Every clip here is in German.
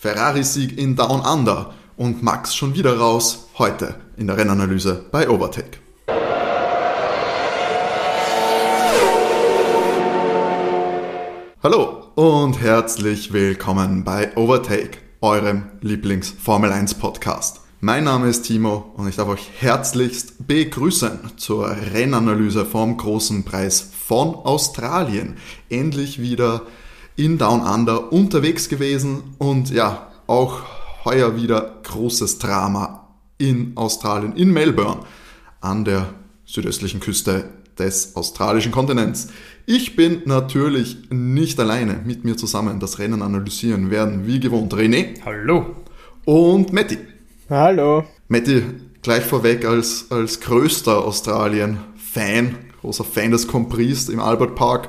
Ferrari-Sieg in Down Under und Max schon wieder raus, heute in der Rennanalyse bei Overtake. Hallo und herzlich willkommen bei Overtake, eurem Lieblings-Formel 1 Podcast. Mein Name ist Timo und ich darf euch herzlichst begrüßen zur Rennanalyse vom großen Preis von Australien. Endlich wieder in Down Under unterwegs gewesen und ja, auch heuer wieder großes Drama in Australien, in Melbourne, an der südöstlichen Küste des australischen Kontinents. Ich bin natürlich nicht alleine. Mit mir zusammen das Rennen analysieren werden, wie gewohnt, René. Hallo. Und Matti. Hallo. Matti, gleich vorweg als, als größter Australien-Fan, großer Fan des Compris im Albert Park.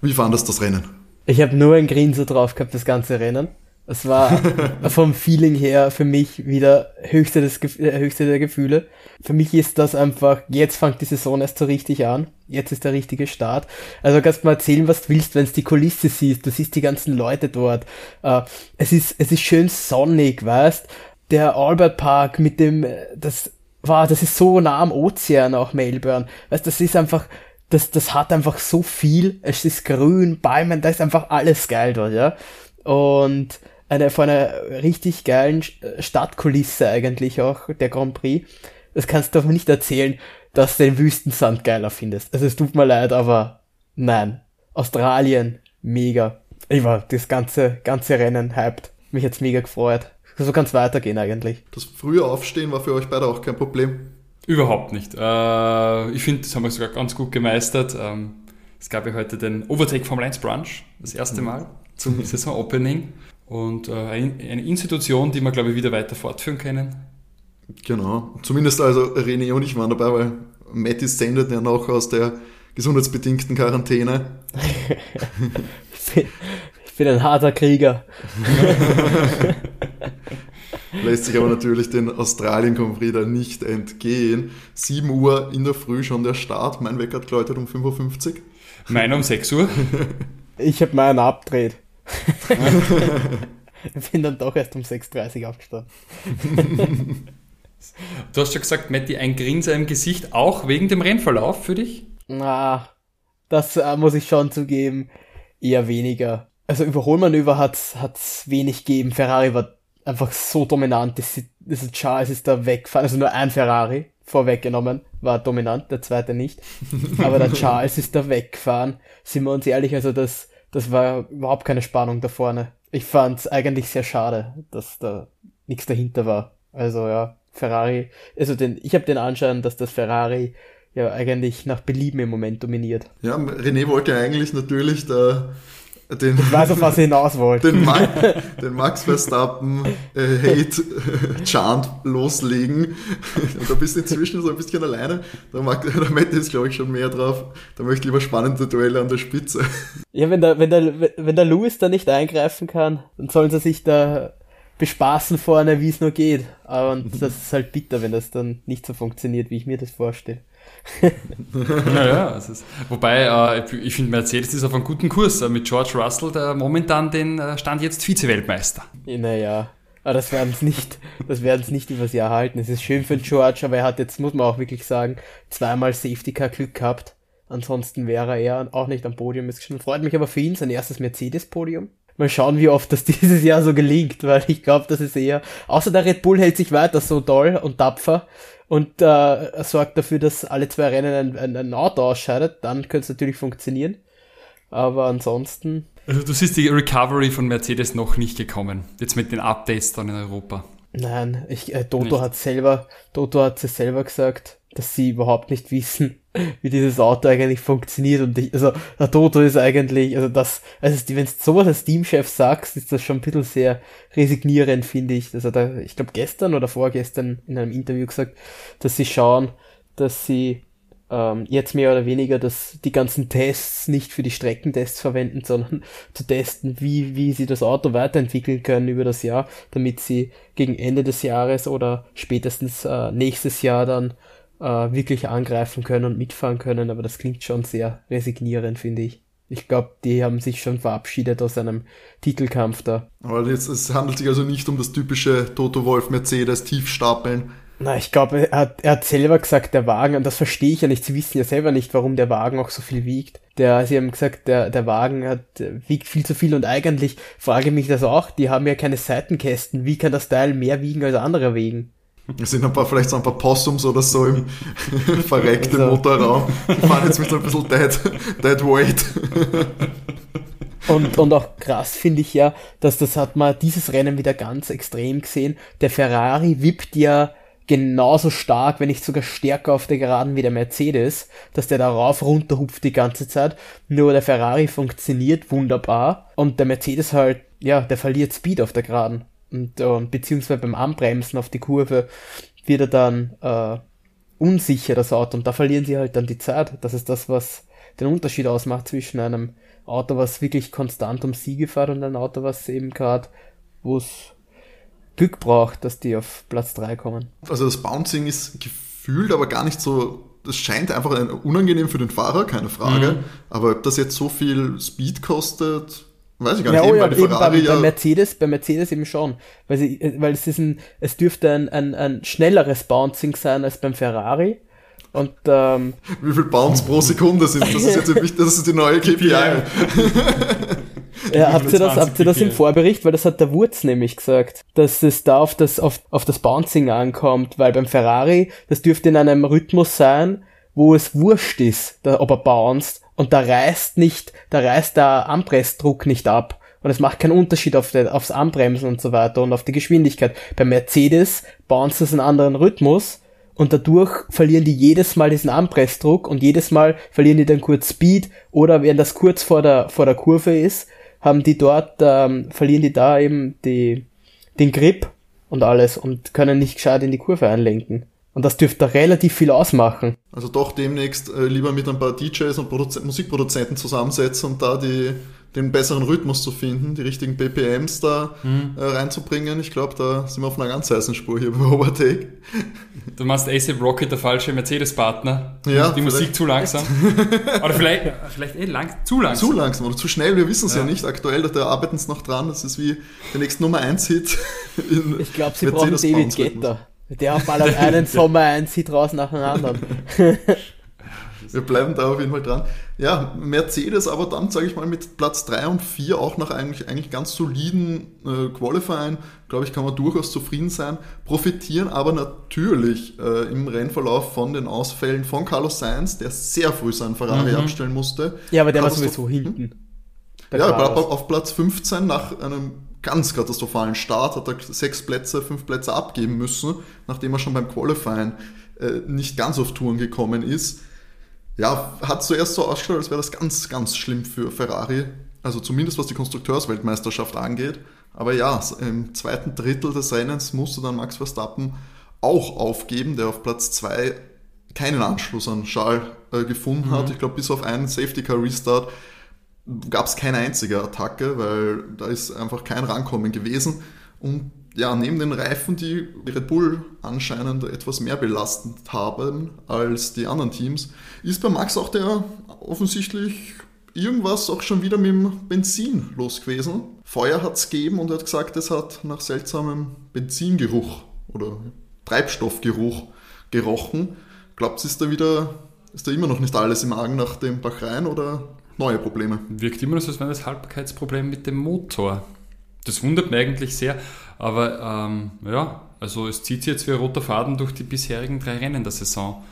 Wie fandest das Rennen? Ich habe nur ein Grinser drauf gehabt, das ganze Rennen. Es war vom Feeling her für mich wieder höchste, des, äh, höchste der Gefühle. Für mich ist das einfach, jetzt fängt die Saison erst so richtig an. Jetzt ist der richtige Start. Also kannst du mal erzählen, was du willst, wenn du die Kulisse siehst. Du siehst die ganzen Leute dort. Uh, es ist, es ist schön sonnig, weißt? Der Albert Park mit dem, äh, das, war, das ist so nah am Ozean auch Melbourne. Weißt, das ist einfach, das, das hat einfach so viel. Es ist grün, Bäumen, da ist einfach alles geil dort, ja. Und eine, von einer richtig geilen Stadtkulisse eigentlich auch, der Grand Prix. Das kannst du doch nicht erzählen, dass du den Wüstensand geiler findest. Also es tut mir leid, aber nein. Australien, mega. Ich war das ganze, ganze Rennen hyped. Mich hat's mega gefreut. So kann's weitergehen eigentlich. Das frühe Aufstehen war für euch beide auch kein Problem. Überhaupt nicht. Äh, ich finde, das haben wir sogar ganz gut gemeistert. Ähm, es gab ja heute den Overtake Formel 1 Brunch, das erste mhm. Mal zum Saison-Opening. Und äh, eine Institution, die wir, glaube ich, wieder weiter fortführen können. Genau. Zumindest also René und ich waren dabei, weil Matty sendet ja noch aus der gesundheitsbedingten Quarantäne. ich, bin, ich bin ein harter Krieger. Lässt sich aber natürlich den Australien da nicht entgehen. 7 Uhr in der Früh schon der Start. Mein Wecker hat geläutet um 5.50 Uhr. Meiner um 6 Uhr. Ich habe meinen abgedreht. ich bin dann doch erst um 6.30 Uhr aufgestanden. du hast schon gesagt, Matti, ein Grinser im Gesicht, auch wegen dem Rennverlauf für dich? Na, das äh, muss ich schon zugeben. Eher weniger. Also Überholmanöver hat es wenig gegeben. Ferrari war einfach so dominant. Das, das Charles ist da weggefahren, also nur ein Ferrari vorweggenommen, war dominant, der zweite nicht. Aber der Charles ist da weggefahren. Sind wir uns ehrlich, also das, das war überhaupt keine Spannung da vorne. Ich fand's eigentlich sehr schade, dass da nichts dahinter war. Also ja, Ferrari, also den, ich habe den Anschein, dass das Ferrari ja eigentlich nach Belieben im Moment dominiert. Ja, René wollte eigentlich natürlich da den, ich weiß, auf was hinaus wollte. Den, Ma den Max Verstappen äh, Hate Chant loslegen. Und da bist du inzwischen so ein bisschen alleine. Da mag der Matt ist, glaube ich, schon mehr drauf. Da möchte ich lieber spannende Duelle an der Spitze. Ja, wenn der, wenn der, wenn der Lewis da nicht eingreifen kann, dann sollen sie sich da bespaßen vorne, wie es nur geht. Aber das ist halt bitter, wenn das dann nicht so funktioniert, wie ich mir das vorstelle naja, ist, wobei äh, ich finde, Mercedes ist auf einem guten Kurs äh, mit George Russell, der momentan den äh, Stand jetzt Vize-Weltmeister. Naja, aber das werden es nicht, das werden es nicht übers Jahr halten. Es ist schön für George, aber er hat jetzt, muss man auch wirklich sagen, zweimal Safety Car Glück gehabt. Ansonsten wäre er auch nicht am Podium. Es freut mich aber für ihn sein erstes Mercedes-Podium. Mal schauen, wie oft das dieses Jahr so gelingt, weil ich glaube, das ist eher, außer der Red Bull hält sich weiter so toll und tapfer und äh, sorgt dafür, dass alle zwei Rennen ein, ein, Auto ausscheidet, dann könnte es natürlich funktionieren. Aber ansonsten. Also du siehst die Recovery von Mercedes noch nicht gekommen. Jetzt mit den Updates dann in Europa. Nein, ich, äh, Toto nicht. hat selber, Toto hat es selber gesagt, dass sie überhaupt nicht wissen, wie dieses Auto eigentlich funktioniert. Und ich, also der Toto ist eigentlich, also das, also wenn du sowas als Teamchef sagst, ist das schon ein bisschen sehr resignierend, finde ich. Hat er, ich glaube, gestern oder vorgestern in einem Interview gesagt, dass sie schauen, dass sie ähm, jetzt mehr oder weniger dass die ganzen Tests nicht für die Streckentests verwenden, sondern zu testen, wie, wie sie das Auto weiterentwickeln können über das Jahr, damit sie gegen Ende des Jahres oder spätestens äh, nächstes Jahr dann äh, wirklich angreifen können und mitfahren können, aber das klingt schon sehr resignierend, finde ich. Ich glaube, die haben sich schon verabschiedet aus einem Titelkampf da. Aber jetzt, es handelt sich also nicht um das typische Toto Wolf Mercedes Tiefstapeln. Na, ich glaube, er hat, er hat selber gesagt, der Wagen, und das verstehe ich ja nicht, sie wissen ja selber nicht, warum der Wagen auch so viel wiegt. Der, sie haben gesagt, der, der Wagen hat, wiegt viel zu viel und eigentlich frage ich mich das auch, die haben ja keine Seitenkästen, wie kann das Teil mehr wiegen als andere wiegen? Es sind ein paar, vielleicht so ein paar Possums oder so im verreckten also. Motorraum. Die fahren jetzt mit so ein bisschen dead, dead weight. Und, und auch krass finde ich ja, dass das hat man dieses Rennen wieder ganz extrem gesehen. Der Ferrari wippt ja genauso stark, wenn nicht sogar stärker auf der Geraden wie der Mercedes, dass der da rauf runter hupft die ganze Zeit. Nur der Ferrari funktioniert wunderbar und der Mercedes halt, ja, der verliert Speed auf der Geraden. Und, und beziehungsweise beim Anbremsen auf die Kurve wird er dann äh, unsicher, das Auto, und da verlieren sie halt dann die Zeit. Das ist das, was den Unterschied ausmacht zwischen einem Auto, was wirklich konstant um Siege fährt und einem Auto, was eben gerade, wo es Glück braucht, dass die auf Platz 3 kommen. Also das Bouncing ist gefühlt aber gar nicht so, das scheint einfach unangenehm für den Fahrer, keine Frage. Mhm. Aber ob das jetzt so viel Speed kostet, weiß ich gar nicht. Ja, oh ja, eben bei, ja bei, Mercedes, bei Mercedes eben schon. Weil, sie, weil es ist ein, es dürfte ein, ein, ein schnelleres Bouncing sein als beim Ferrari. Und, ähm, Wie viel Bounce pro Sekunde sind? Das ist jetzt das ist die neue KPI. Ja, habt ihr das, habt ihr das im Vorbericht? Weil das hat der Wurz nämlich gesagt, dass es da auf das, auf, auf das Bouncing ankommt, weil beim Ferrari, das dürfte in einem Rhythmus sein, wo es wurscht ist, da, ob er bounced, und da reißt nicht, da reißt der Anpressdruck nicht ab. Und es macht keinen Unterschied auf der, aufs Anbremsen und so weiter und auf die Geschwindigkeit. Beim Mercedes bounced es einen anderen Rhythmus und dadurch verlieren die jedes Mal diesen Anpressdruck und jedes Mal verlieren die dann kurz Speed oder wenn das kurz vor der, vor der Kurve ist, haben die dort, ähm, verlieren die da eben die, den Grip und alles und können nicht gescheit in die Kurve einlenken. Und das dürfte relativ viel ausmachen. Also doch demnächst äh, lieber mit ein paar DJs und Produz Musikproduzenten zusammensetzen und da die, den besseren Rhythmus zu finden, die richtigen BPMs da mhm. äh, reinzubringen. Ich glaube, da sind wir auf einer ganz heißen Spur hier bei Overtake. Du machst ASAP Rocket der falsche Mercedes-Partner. Ja, die Musik zu langsam. oder vielleicht, vielleicht eh lang, zu langsam. Zu langsam oder zu schnell, wir wissen es ja. ja. nicht aktuell, da arbeiten sie noch dran. Das ist wie der nächste Nummer 1 Hit. Ich glaube, sie brauchen David Guetta. Der ballert einen Sommer 1 Hit raus nach dem anderen. Wir bleiben da auf jeden Fall dran. Ja, Mercedes aber dann, sage ich mal, mit Platz 3 und 4 auch nach eigentlich, eigentlich ganz soliden äh, Qualifying, glaube ich, kann man durchaus zufrieden sein, profitieren aber natürlich äh, im Rennverlauf von den Ausfällen von Carlos Sainz, der sehr früh seinen Ferrari mhm. abstellen musste. Ja, aber der war sowieso hinten. Ja, Carlos. auf Platz 15 nach einem ganz katastrophalen Start hat er sechs Plätze, fünf Plätze abgeben müssen, nachdem er schon beim Qualifying äh, nicht ganz auf Touren gekommen ist ja, hat zuerst so ausgeschaut, als wäre das ganz, ganz schlimm für Ferrari. Also zumindest was die Konstrukteursweltmeisterschaft angeht. Aber ja, im zweiten Drittel des Rennens musste dann Max Verstappen auch aufgeben, der auf Platz 2 keinen Anschluss an Charles äh, gefunden mhm. hat. Ich glaube, bis auf einen Safety Car Restart gab es keine einzige Attacke, weil da ist einfach kein Rankommen gewesen. Und ja, neben den Reifen, die Red Bull anscheinend etwas mehr belastet haben als die anderen Teams, ist bei Max auch der offensichtlich irgendwas auch schon wieder mit dem Benzin los gewesen. Feuer hat es gegeben und er hat gesagt, es hat nach seltsamem Benzingeruch oder Treibstoffgeruch gerochen. Glaubt ist da wieder, ist da immer noch nicht alles im Argen nach dem Bachrein oder neue Probleme? Wirkt immer so, als wäre das Haltbarkeitsproblem mit dem Motor. Das wundert mich eigentlich sehr. Aber ähm, ja, also es zieht sich jetzt wie ein roter Faden durch die bisherigen drei Rennen der Saison.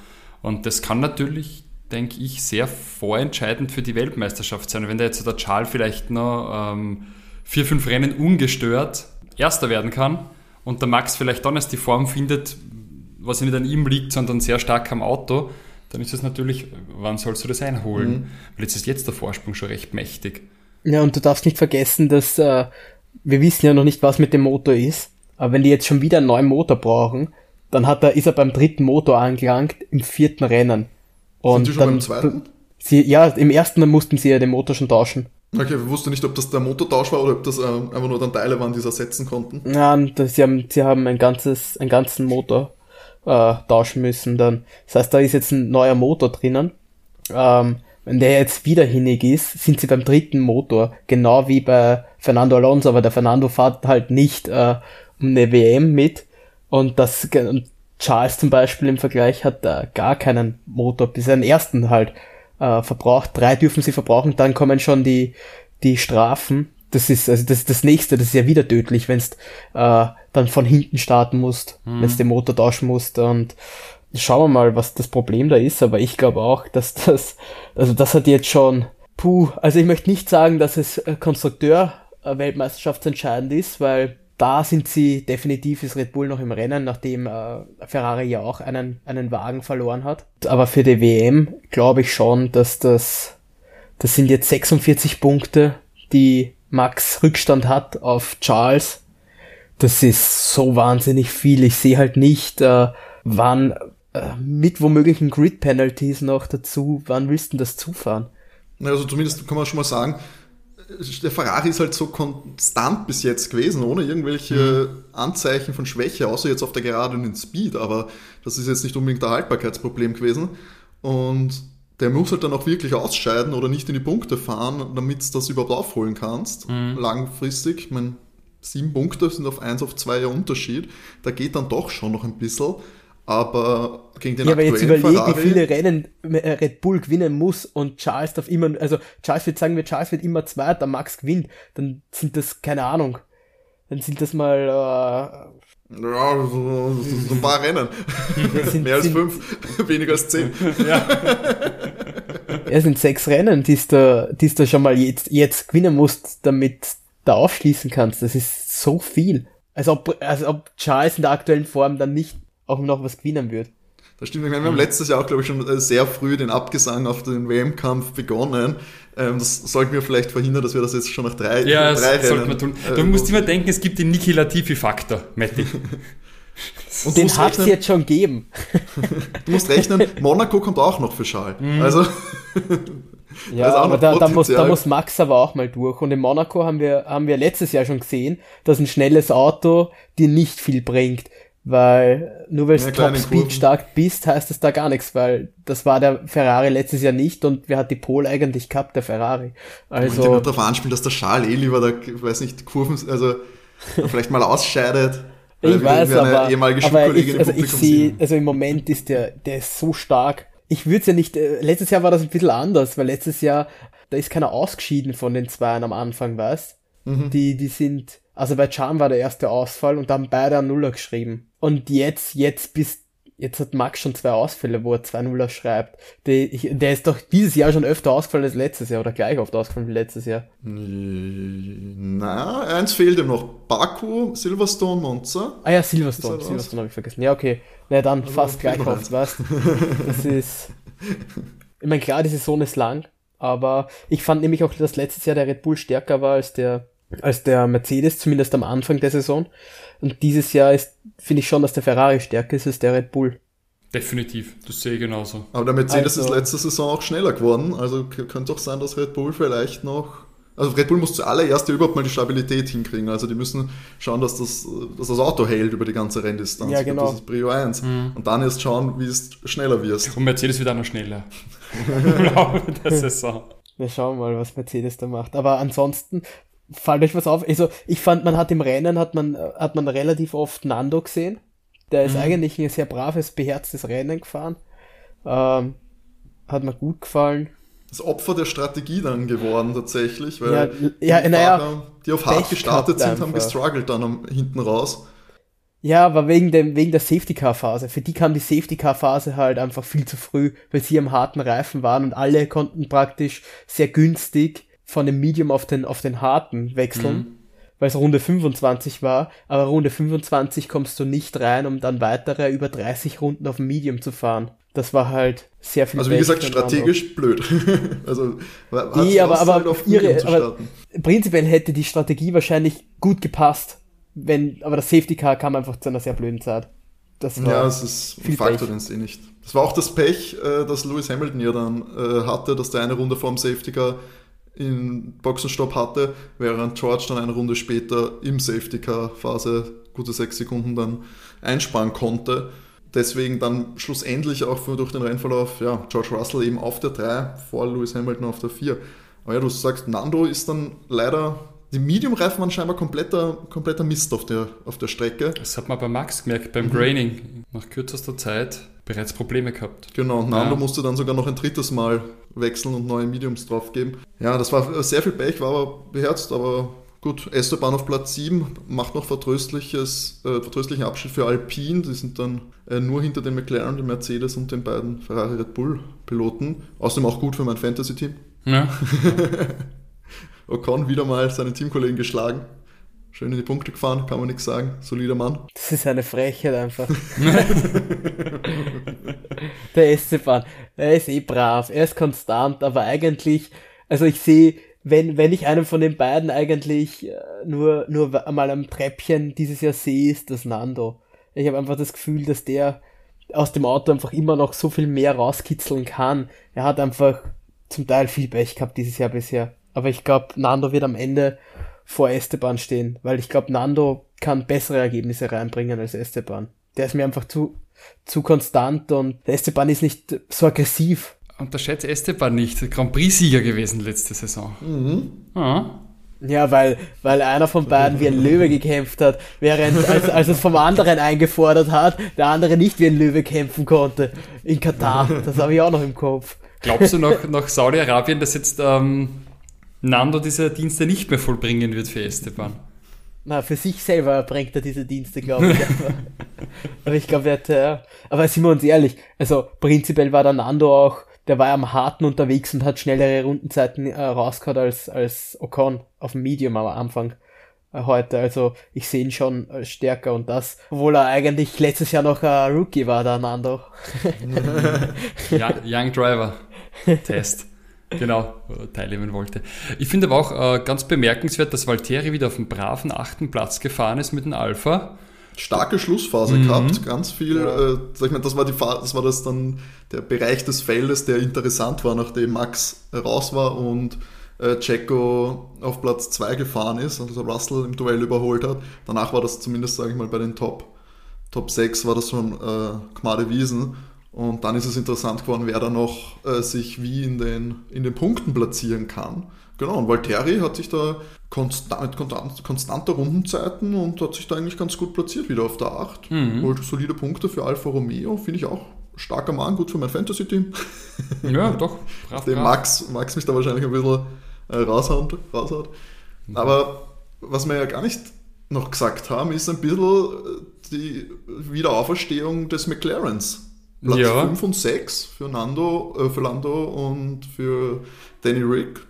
Und das kann natürlich, denke ich, sehr vorentscheidend für die Weltmeisterschaft sein. Wenn da jetzt der Charles vielleicht noch ähm, vier, fünf Rennen ungestört Erster werden kann und der Max vielleicht dann erst die Form findet, was nicht an ihm liegt, sondern sehr stark am Auto, dann ist es natürlich, wann sollst du das einholen? Mhm. Weil jetzt ist jetzt der Vorsprung schon recht mächtig. Ja, und du darfst nicht vergessen, dass äh, wir wissen ja noch nicht, was mit dem Motor ist, aber wenn die jetzt schon wieder einen neuen Motor brauchen, dann hat er, ist er beim dritten Motor angelangt, im vierten Rennen. Und Sind die schon dann, beim zweiten? Sie, ja, im ersten mussten sie ja den Motor schon tauschen. Okay, wir wussten nicht, ob das der Motortausch war oder ob das äh, einfach nur dann Teile waren, die sie ersetzen konnten. Ja, das, sie haben, sie haben ein ganzes, einen ganzen Motor äh, tauschen müssen dann. Das heißt, da ist jetzt ein neuer Motor drinnen. Ähm, wenn der jetzt wieder hinig ist, sind sie beim dritten Motor, genau wie bei Fernando Alonso, aber der Fernando fährt halt nicht äh, um eine WM mit und das und Charles zum Beispiel im Vergleich hat da gar keinen Motor, bis er den ersten halt äh, verbraucht. Drei dürfen sie verbrauchen, dann kommen schon die, die Strafen. Das ist also das, das nächste, das ist ja wieder tödlich, wenn äh, dann von hinten starten musst, mhm. wenn den Motor tauschen musst und schauen wir mal, was das Problem da ist, aber ich glaube auch, dass das, also das hat jetzt schon, puh, also ich möchte nicht sagen, dass es äh, Konstrukteur Weltmeisterschaftsentscheidend ist, weil da sind sie definitiv ist Red Bull noch im Rennen, nachdem äh, Ferrari ja auch einen, einen Wagen verloren hat. Aber für die WM glaube ich schon, dass das, das sind jetzt 46 Punkte, die Max Rückstand hat auf Charles. Das ist so wahnsinnig viel. Ich sehe halt nicht, äh, wann äh, mit womöglichen Grid Penalties noch dazu, wann willst du das zufahren? Also zumindest kann man schon mal sagen, der Ferrari ist halt so konstant bis jetzt gewesen, ohne irgendwelche mhm. Anzeichen von Schwäche, außer jetzt auf der Gerade und den Speed, aber das ist jetzt nicht unbedingt ein Haltbarkeitsproblem gewesen. Und der muss halt dann auch wirklich ausscheiden oder nicht in die Punkte fahren, damit du das überhaupt aufholen kannst, mhm. langfristig. Ich meine, sieben Punkte sind auf eins auf zwei ja Unterschied. Da geht dann doch schon noch ein bisschen. Aber gegen den ja, aber jetzt überleg, Ferrari, wie viele Rennen äh, Red Bull gewinnen muss und Charles darf immer, also Charles wird sagen wir, Charles wird immer Zweiter, Max gewinnt, dann sind das, keine Ahnung, dann sind das mal, äh, ja, so, so, ein paar Rennen. Sind, Mehr als sind, fünf, weniger als zehn. Ja. ja, sind sechs Rennen, die du, die du schon mal jetzt, jetzt gewinnen musst, damit du aufschließen kannst. Das ist so viel. Als ob, als ob Charles in der aktuellen Form dann nicht auch noch was gewinnen wird. Das stimmt. Wir haben letztes Jahr auch, glaube ich, schon äh, sehr früh den Abgesang auf den WM-Kampf begonnen. Ähm, das sollten wir vielleicht verhindern, dass wir das jetzt schon nach drei, ja, drei das Rennen... Ja, tun. Äh, du musst immer denken, es gibt den Niki Latifi-Faktor, Matti. Und den hat es jetzt schon gegeben. du musst rechnen, Monaco kommt auch noch für Schal. Mhm. Also... Ja, aber da, da, muss, da muss Max aber auch mal durch. Und in Monaco haben wir, haben wir letztes Jahr schon gesehen, dass ein schnelles Auto dir nicht viel bringt. Weil nur weil du Top Speed stark bist, heißt das da gar nichts, weil das war der Ferrari letztes Jahr nicht und wer hat die Pole eigentlich gehabt, der Ferrari. Also. Ich darauf anspielen, dass der Charles eh lieber da, weiß nicht, Kurven, also vielleicht mal ausscheidet. Ich weiß, aber, aber ich, also ich sehe, also im Moment ist der, der ist so stark. Ich würde es ja nicht, äh, letztes Jahr war das ein bisschen anders, weil letztes Jahr, da ist keiner ausgeschieden von den Zweien am Anfang, weißt? Mhm. Die, die sind, also bei Chan war der erste Ausfall und dann beide an Nuller geschrieben. Und jetzt, jetzt bist, jetzt hat Max schon zwei Ausfälle, wo er zwei Nuller schreibt. Der, der ist doch dieses Jahr schon öfter ausgefallen als letztes Jahr oder gleich oft ausgefallen wie letztes Jahr. Na, eins fehlt ihm noch. Baku, Silverstone, Monza. Ah ja, Silverstone, Silverstone habe ich vergessen. Ja, okay. Na dann Aber fast gleich oft, weißt Das ist, ich meine, klar, die Saison ist lang, aber ich fand nämlich auch, dass letztes Jahr der Red Bull stärker war als der als der Mercedes, zumindest am Anfang der Saison. Und dieses Jahr ist, finde ich schon, dass der Ferrari stärker ist als der Red Bull. Definitiv, das sehe ich genauso. Aber der Mercedes also, ist letzte Saison auch schneller geworden, also könnte auch sein, dass Red Bull vielleicht noch. Also Red Bull muss zuallererst ja überhaupt mal die Stabilität hinkriegen. Also die müssen schauen, dass das, dass das Auto hält über die ganze Renndistanz. Ja, genau. Das ist Prio 1. Mhm. Und dann erst schauen, wie es schneller wirst. Und Mercedes wird auch noch schneller. Im Laufe der Saison. Wir schauen mal, was Mercedes da macht. Aber ansonsten fällt euch was auf? Also ich fand, man hat im Rennen hat man hat man relativ oft Nando gesehen. Der ist mhm. eigentlich ein sehr braves, beherztes Rennen gefahren. Ähm, hat mir gut gefallen. Das Opfer der Strategie dann geworden tatsächlich, weil ja, die, ja, naja, Fahrer, die auf hart gestartet sind, einfach. haben gestruggelt dann am, hinten raus. Ja, aber wegen, dem, wegen der Safety Car Phase. Für die kam die Safety Car Phase halt einfach viel zu früh, weil sie am harten Reifen waren und alle konnten praktisch sehr günstig von dem Medium auf den, auf den harten wechseln, mhm. weil es Runde 25 war, aber Runde 25 kommst du nicht rein, um dann weitere über 30 Runden auf dem Medium zu fahren. Das war halt sehr viel. Also wie gesagt, strategisch blöd. also die, aber, aber, auf ihre, aber prinzipiell hätte die Strategie wahrscheinlich gut gepasst, wenn, aber das Safety Car kam einfach zu einer sehr blöden Zeit. Das war ja, es ist ein Faktor, den sie nicht. Das war auch das Pech, äh, das Lewis Hamilton ja dann äh, hatte, dass der eine Runde vorm Safety Car in Boxenstopp hatte, während George dann eine Runde später im Safety Car Phase gute sechs Sekunden dann einsparen konnte. deswegen dann schlussendlich auch für, durch den Rennverlauf, ja, George Russell eben auf der 3, vor Lewis Hamilton auf der 4. Aber ja, du sagst, Nando ist dann leider, die Medium-Reifen waren scheinbar kompletter, kompletter Mist auf der, auf der Strecke. Das hat man bei Max gemerkt, beim mhm. Graining. Nach kürzester Zeit bereits Probleme gehabt. Genau, Nando ja. musste dann sogar noch ein drittes Mal wechseln und neue Mediums draufgeben. Ja, das war sehr viel Pech, war aber beherzt, aber Gut, Esteban auf Platz 7 macht noch vertröstliches, äh, vertröstlichen Abschied für Alpine. Die sind dann äh, nur hinter den McLaren, den Mercedes und den beiden Ferrari Red Bull Piloten. Außerdem auch gut für mein Fantasy-Team. Ja. Ocon wieder mal seinen Teamkollegen geschlagen. Schön in die Punkte gefahren, kann man nichts sagen. Solider Mann. Das ist eine Frechheit einfach. Der Esteban, er ist eh brav, er ist konstant, aber eigentlich, also ich sehe wenn, wenn ich einen von den beiden eigentlich äh, nur, nur einmal am Treppchen dieses Jahr sehe, ist das Nando. Ich habe einfach das Gefühl, dass der aus dem Auto einfach immer noch so viel mehr rauskitzeln kann. Er hat einfach zum Teil viel Pech gehabt dieses Jahr bisher. Aber ich glaube, Nando wird am Ende vor Esteban stehen, weil ich glaube, Nando kann bessere Ergebnisse reinbringen als Esteban. Der ist mir einfach zu, zu konstant und der Esteban ist nicht so aggressiv unterschätze Esteban nicht, Grand Prix-Sieger gewesen letzte Saison. Mhm. Ah. Ja, weil, weil einer von beiden wie ein Löwe gekämpft hat, während als, als es vom anderen eingefordert hat, der andere nicht wie ein Löwe kämpfen konnte. In Katar. Das habe ich auch noch im Kopf. Glaubst du noch nach Saudi-Arabien, dass jetzt ähm, Nando diese Dienste nicht mehr vollbringen wird für Esteban? Na, für sich selber bringt er diese Dienste, glaube ich. aber ich glaube, er hat, äh, aber sind wir uns ehrlich, also prinzipiell war der Nando auch der war am Harten unterwegs und hat schnellere Rundenzeiten äh, rausgehauen als, als Ocon auf dem Medium am Anfang äh, heute. Also ich sehe ihn schon äh, stärker und das, obwohl er eigentlich letztes Jahr noch ein Rookie war, der Nando. Young, Young Driver Test. Genau, teilnehmen wollte. Ich finde aber auch äh, ganz bemerkenswert, dass Valtteri wieder auf dem braven achten Platz gefahren ist mit dem Alpha starke Schlussphase mhm. gehabt, ganz viel, ja. äh, sag ich mal, das war die das war das dann der Bereich des Feldes, der interessant war, nachdem Max raus war und äh, Checo auf Platz 2 gefahren ist, also Russell im Duell überholt hat. Danach war das zumindest, sage ich mal, bei den Top, Top 6 war das schon äh, Gmade Wiesen. Und dann ist es interessant geworden, wer da noch äh, sich wie in den, in den Punkten platzieren kann. Genau, und Valtteri hat sich da konstant, konstant, konstanter Rundenzeiten und hat sich da eigentlich ganz gut platziert, wieder auf der 8. Mhm. Holt solide Punkte für Alfa Romeo, finde ich auch starker Mann, gut für mein Fantasy-Team. Ja, doch. Brav, Dem Max, Max mich da wahrscheinlich ein bisschen äh, raushaut, raushaut. Mhm. Aber was wir ja gar nicht noch gesagt haben, ist ein bisschen äh, die Wiederauferstehung des McLarens. Platz ja. 5 und 6 für Nando, äh, für Lando und für Danny Rick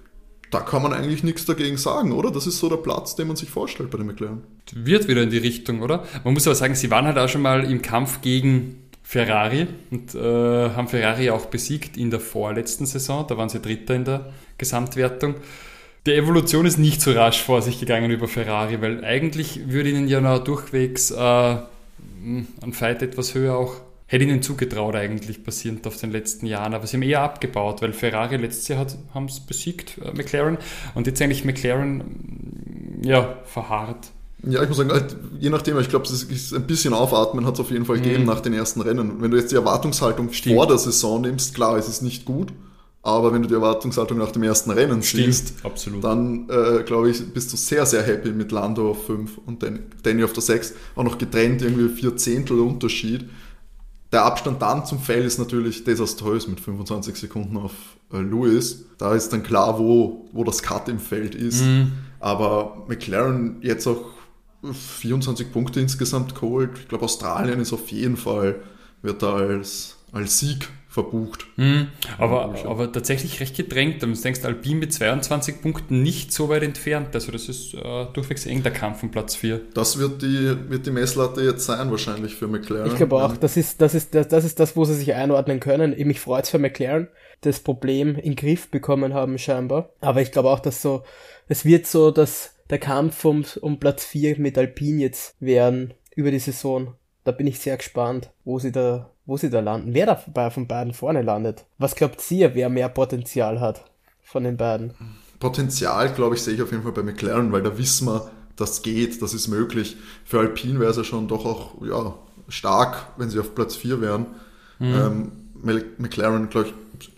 da kann man eigentlich nichts dagegen sagen, oder? Das ist so der Platz, den man sich vorstellt bei den McLaren. Wird wieder in die Richtung, oder? Man muss aber sagen, sie waren halt auch schon mal im Kampf gegen Ferrari und äh, haben Ferrari auch besiegt in der vorletzten Saison. Da waren sie Dritter in der Gesamtwertung. Die Evolution ist nicht so rasch vor sich gegangen über Ferrari, weil eigentlich würde ihnen ja noch durchwegs äh, ein Fight etwas höher auch hätte ihnen zugetraut eigentlich basierend auf den letzten Jahren, aber sie haben eher abgebaut, weil Ferrari letztes Jahr haben es besiegt, äh, McLaren, und jetzt eigentlich McLaren mm, ja, verharrt. Ja, ich muss sagen, halt, je nachdem, ich glaube, es ist ein bisschen aufatmen hat es auf jeden Fall gegeben mhm. nach den ersten Rennen. Wenn du jetzt die Erwartungshaltung Stimmt. vor der Saison nimmst, klar, ist es nicht gut. Aber wenn du die Erwartungshaltung nach dem ersten Rennen siehst, dann äh, glaube ich, bist du sehr, sehr happy mit Lando auf 5 und Danny auf der 6. Auch noch getrennt, irgendwie vier Zehntel Unterschied. Der Abstand dann zum Fell ist natürlich desaströs mit 25 Sekunden auf äh, Lewis. Da ist dann klar, wo, wo das Cut im Feld ist. Mhm. Aber McLaren jetzt auch 24 Punkte insgesamt geholt. Ich glaube, Australien ist auf jeden Fall, wird da als, als Sieg verbucht. Mhm. Aber, aber tatsächlich recht gedrängt. Du denkst, Alpine mit 22 Punkten nicht so weit entfernt. Also das ist äh, durchwegs eng der Kampf um Platz 4. Das wird die, wird die Messlatte jetzt sein wahrscheinlich für McLaren. Ich glaube auch, das ist, das, ist, das, das ist das, wo sie sich einordnen können. Mich freut es für McLaren, das Problem in den Griff bekommen haben scheinbar. Aber ich glaube auch, dass so, es wird so, dass der Kampf um, um Platz 4 mit Alpine jetzt werden über die Saison. Da bin ich sehr gespannt, wo sie da wo sie da landen, wer da von beiden vorne landet. Was glaubt ihr, wer mehr Potenzial hat von den beiden? Potenzial, glaube ich, sehe ich auf jeden Fall bei McLaren, weil da wissen wir, das geht, das ist möglich. Für Alpine wäre es ja schon doch auch ja, stark, wenn sie auf Platz 4 wären. Ähm, Mc- McLaren, glaube ich,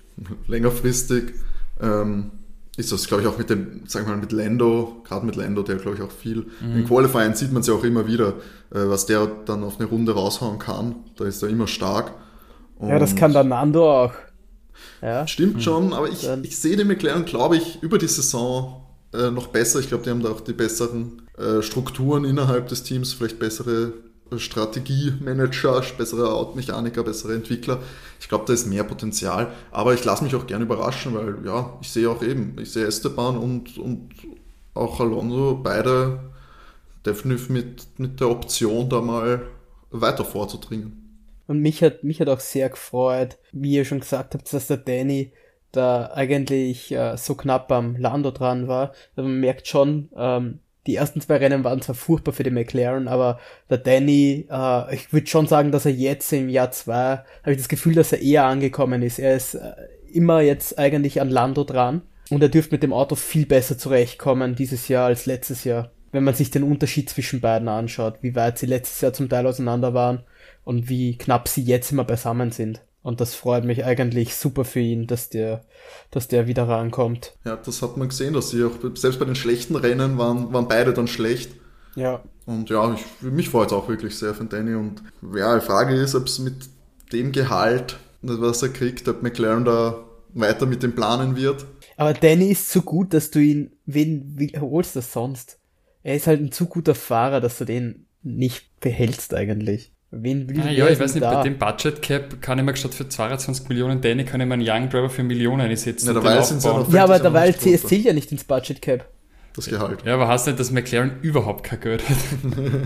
längerfristig ähm, ist das, glaube ich, auch mit dem, sagen wir mal, mit Lando, gerade mit Lando, der, glaube ich, auch viel. In Qualifying sieht man es ja auch immer wieder, äh, was der dann auf eine Runde raushauen kann. Da ist er immer stark. Ja, das Und- kann der Nando auch. Ja. Stimmt schon, aber ich, Dann- ich sehe den McLaren, glaube ich, über die Saison äh, noch besser. Ich glaube, die haben da auch die besseren äh, Strukturen innerhalb des Teams, vielleicht bessere Strategiemanager, bessere Automechaniker, bessere Entwickler. Ich glaube, da ist mehr Potenzial, aber ich lasse mich auch gerne überraschen, weil ja, ich sehe auch eben, ich sehe Esteban und, und auch Alonso beide definitiv mit, mit der Option, da mal weiter vorzudringen. Und mich hat, mich hat auch sehr gefreut, wie ihr schon gesagt habt, dass der Danny da eigentlich äh, so knapp am Lando dran war. Also man merkt schon, ähm, die ersten zwei Rennen waren zwar furchtbar für den McLaren, aber der Danny, äh, ich würde schon sagen, dass er jetzt im Jahr zwei, habe ich das Gefühl, dass er eher angekommen ist. Er ist äh, immer jetzt eigentlich an Lando dran und er dürfte mit dem Auto viel besser zurechtkommen dieses Jahr als letztes Jahr. Wenn man sich den Unterschied zwischen beiden anschaut, wie weit sie letztes Jahr zum Teil auseinander waren und wie knapp sie jetzt immer beisammen sind. Und das freut mich eigentlich super für ihn, dass der, dass der wieder rankommt. Ja, das hat man gesehen, dass sie auch, selbst bei den schlechten Rennen waren, waren beide dann schlecht. Ja. Und ja, ich, mich freut es auch wirklich sehr für Danny. Und ja, die Frage ist, ob es mit dem Gehalt, was er kriegt, ob McLaren da weiter mit dem planen wird. Aber Danny ist zu gut, dass du ihn, wen, wie holst du das sonst? Er ist halt ein zu guter Fahrer, dass du den nicht behältst eigentlich. Wen will Ah, ja, ich weiß nicht, da? bei dem Budget Cap kann ich mir statt für 22 Millionen Danny kann ich mir einen Young Driver für Millionen einsetzen. Ja, dabei sind sie Ja, aber nicht zäh- es zählt ja nicht ins Budget Cap. Das Gehalt. Ja, aber heißt nicht, dass McLaren überhaupt kein Geld hat.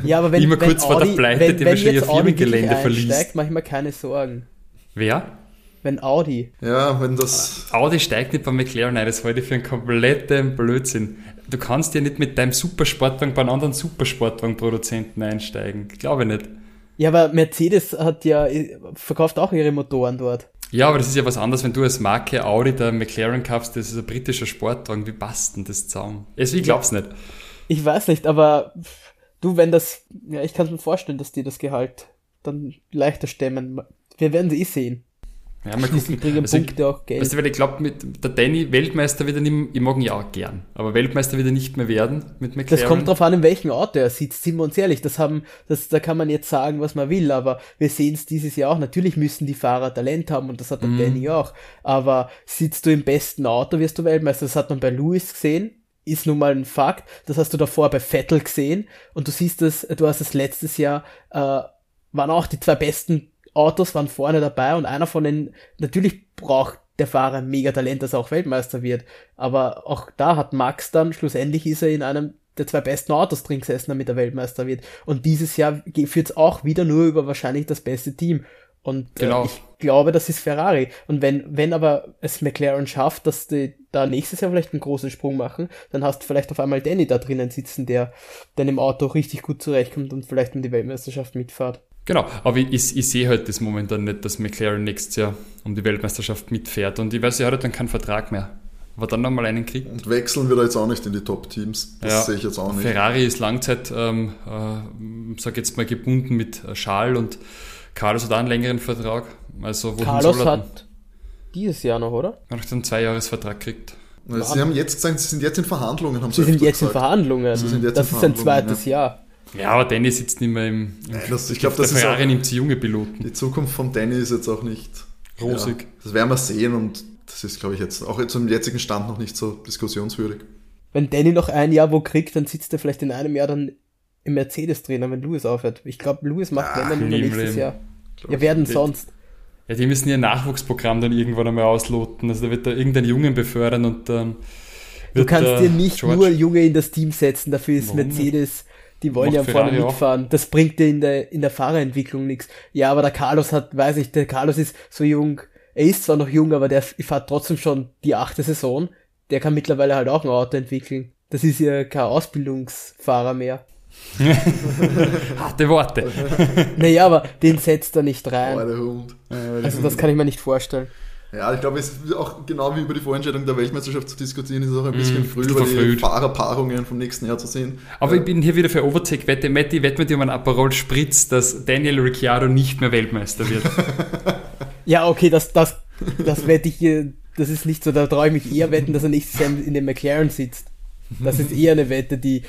Ja, aber wenn, Immer wenn kurz vor der Audi, Pleite, wenn, die wenn jetzt ihr Audi Firmengelände verliest. einsteigt, mach ich mir keine Sorgen. Wer? Wenn Audi. Ja, wenn das. Audi steigt nicht bei McLaren ein, das halte ich für einen kompletten Blödsinn. Du kannst ja nicht mit deinem Supersportwagen bei einem anderen Supersportwagenproduzenten einsteigen. Glaube ich nicht. Ja, aber Mercedes hat ja, verkauft auch ihre Motoren dort. Ja, aber das ist ja was anderes, wenn du als Marke Audi der McLaren kaufst, das ist ein britischer Sportwagen. Wie passt denn das zusammen? Also ich glaub's nicht. Ich weiß nicht, aber du, wenn das, ja, ich kann mir vorstellen, dass die das Gehalt dann leichter stemmen. Wir werden sie eh sehen. Ja, mal Schließlich bringen Also, Punkte auch Geld. Weißt du, weil ich glaube, mit der Danny Weltmeister wird er nicht, ich mag ihn ja auch gern, aber Weltmeister wird er nicht mehr werden mit McLaren. Das kommt drauf an, in welchem Auto er sitzt, sind wir uns ehrlich. Das haben, das, da kann man jetzt sagen, was man will, aber wir sehen es dieses Jahr auch. Natürlich müssen die Fahrer Talent haben und das hat der Danny auch. Aber sitzt du im besten Auto, wirst du Weltmeister. Das hat man bei Lewis gesehen. Ist nun mal ein Fakt. Das hast du davor bei Vettel gesehen. Und du siehst es, du hast es letztes Jahr, äh, waren auch die zwei besten Autos waren vorne dabei und einer von den, natürlich braucht der Fahrer mega Talent, dass er auch Weltmeister wird. Aber auch da hat Max dann, schlussendlich ist er in einem der zwei besten Autos drin gesessen, damit er Weltmeister wird. Und dieses Jahr führt es auch wieder nur über wahrscheinlich das beste Team. Und Genau. äh, ich glaube, das ist Ferrari. Und wenn, wenn aber es McLaren schafft, dass die da nächstes Jahr vielleicht einen großen Sprung machen, dann hast du vielleicht auf einmal Danny da drinnen sitzen, der dann im Auto richtig gut zurechtkommt und vielleicht um die Weltmeisterschaft mitfährt. Genau, aber ich, ich, ich sehe halt das momentan nicht, dass McLaren nächstes Jahr um die Weltmeisterschaft mitfährt. Und ich weiß, er hat halt dann keinen Vertrag mehr. Aber dann nochmal einen kriegt. Und wechseln wir da jetzt auch nicht in die Top-Teams. Das Ja. sehe ich jetzt auch nicht. Ferrari ist Langzeit, ähm, äh, sag jetzt mal, gebunden mit äh, Charles und Carlos hat auch einen längeren Vertrag. Also wohin Carlos er hat dieses Jahr noch, oder? Er hat einen Zweijahresvertrag gekriegt. Sie haben jetzt gesagt, sie sind jetzt in Verhandlungen. Haben Sie sind öfter jetzt in gesagt. Verhandlungen. Sie sind jetzt das in ist sein Verhandlungen, zweites Jahr. Ja, aber Danny sitzt nicht mehr im, im Nein, das- ich glaube, das ist Ferrari auch, nimmt sie junge Piloten. die Zukunft von Danny ist jetzt auch nicht Rosig. Ja, das werden wir sehen und das ist, glaube ich, jetzt auch zum jetzigen Stand noch nicht so diskussionswürdig. Wenn Danny noch ein Jahr wo kriegt, dann sitzt er vielleicht in einem Jahr dann im Mercedes drinnen, wenn Lewis aufhört. Ich glaube, Lewis macht wenn dann nächstes Leben. Jahr. glaub Ja, werden sonst. Ja, die müssen ihr Nachwuchsprogramm dann irgendwann einmal ausloten. Also da wird da irgendein Jungen befördern und dann Du kannst dir nicht George- nur Junge in das Team setzen, dafür ist Warum Mercedes, die wollen Macht ja vorne Ferrari auch. mitfahren. Das bringt dir in der, in der Fahrerentwicklung nichts. Ja, aber der Carlos hat, weiß ich, der Carlos ist so jung, er ist zwar noch jung, aber der fährt trotzdem schon die achte Saison. Der kann mittlerweile halt auch ein Auto entwickeln. Das ist ja kein Ausbildungsfahrer mehr. Harte Worte. Naja, aber den setzt er nicht Oh, rein. der Hund. Also das kann ich mir nicht vorstellen. Ja, ich glaube, es ist auch genau wie über die Vorentscheidung der Weltmeisterschaft zu diskutieren, ist es auch ein bisschen Mm, früh, über die. Fahrerpaarungen vom nächsten Jahr zu sehen. Aber ich bin hier wieder für Overtake-Wette. Matti, wett mit dir um einen Aperol Spritz, dass Daniel Ricciardo nicht mehr Weltmeister wird. Ja, okay, das, das, das wette ich, äh, das ist nicht so, da traue ich mich eher wetten, dass er nächstes Jahr in dem McLaren sitzt. Das ist eher eine Wette, die,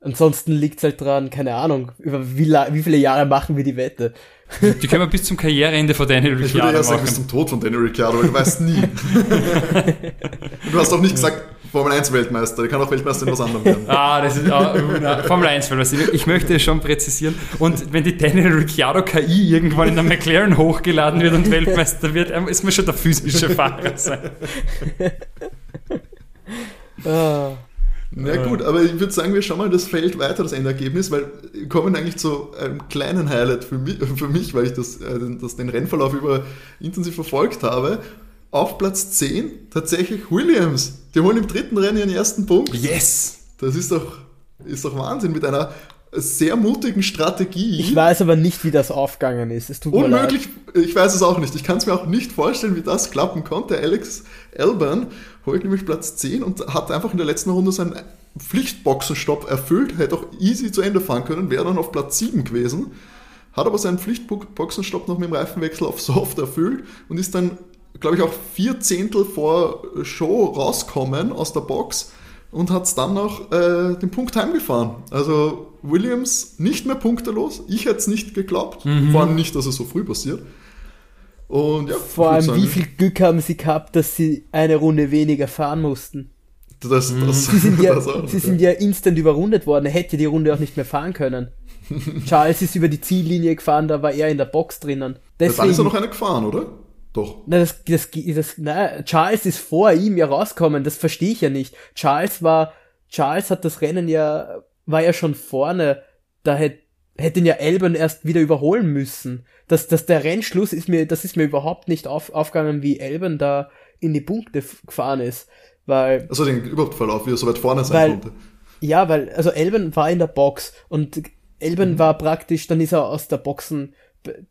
ansonsten liegt's halt dran, keine Ahnung, über wie, wie viele Jahre machen wir die Wette. Die können wir bis zum Karriereende von Daniel Ich würde Ricciardo eher sagen, bis machen. zum Tod von Daniel Ricciardo, weil du weißt nie. du hast auch nicht gesagt, Formel 1 Weltmeister, der kann auch Weltmeister in was anderem werden. Ah, das ist ah, uh, na, Formel 1, weil was ich, möchte es schon präzisieren. Und wenn die Daniel Ricciardo KI irgendwann in der McLaren hochgeladen wird und Weltmeister wird, ähm, ist mir schon der physische Fahrer sein. Ah, Na gut, aber ich würde sagen, wir schauen mal das Feld weiter, das Endergebnis, weil wir kommen eigentlich zu einem kleinen Highlight für mich, für mich weil ich das, äh, das, den Rennverlauf über intensiv verfolgt habe. Auf Platz 10 tatsächlich Williams. Die holen im dritten Rennen ihren ersten Punkt. Yes! Das ist doch, ist doch Wahnsinn mit einer sehr mutigen Strategie. ich weiß aber nicht, wie das aufgegangen ist. Es tut mir leid. Unmöglich, ich weiß es auch nicht. Ich kann es mir auch nicht vorstellen, wie das klappen konnte. Alex Alban holt nämlich Platz 10 und hat einfach in der letzten Runde seinen Pflichtboxenstopp erfüllt, hätte auch easy zu Ende fahren können, wäre dann auf Platz 7 gewesen, hat aber seinen Pflichtboxenstopp noch mit dem Reifenwechsel auf Soft erfüllt und ist dann, glaube ich, auch vier Zehntel vor Show rauskommen aus der Box und hat dann noch äh, den Punkt heimgefahren. Also Williams nicht mehr punktelos. Ich hätte es nicht geglaubt. Vor allem nicht, dass es so früh passiert. Und ja, Vor allem, würd wie sagen, viel Glück haben sie gehabt, dass sie eine Runde weniger fahren mussten. Das, das, Sie sind ja, das auch, sie sind ja instant überrundet worden. Er hätte die Runde auch nicht mehr fahren können. Charles ist über die Ziellinie gefahren, da war er in der Box drinnen. Dann ist er Deswegen, noch eine gefahren, oder? Doch. na, das, das, das, na, Charles ist vor ihm ja rausgekommen, das verstehe ich ja nicht. Charles war, Charles hat das Rennen ja, war ja schon vorne, da hätte hätte ihn ja Elben erst wieder überholen müssen. Das, das, der Rennschluss ist mir, das ist mir überhaupt nicht auf, aufgegangen, wie Elben da in die Punkte gefahren ist. Weil, Also den überhaupt Verlauf, wie er so weit vorne sein Weil- konnte. ja, weil, also Elben war in der Box und Elben war praktisch, dann ist er aus der Boxen,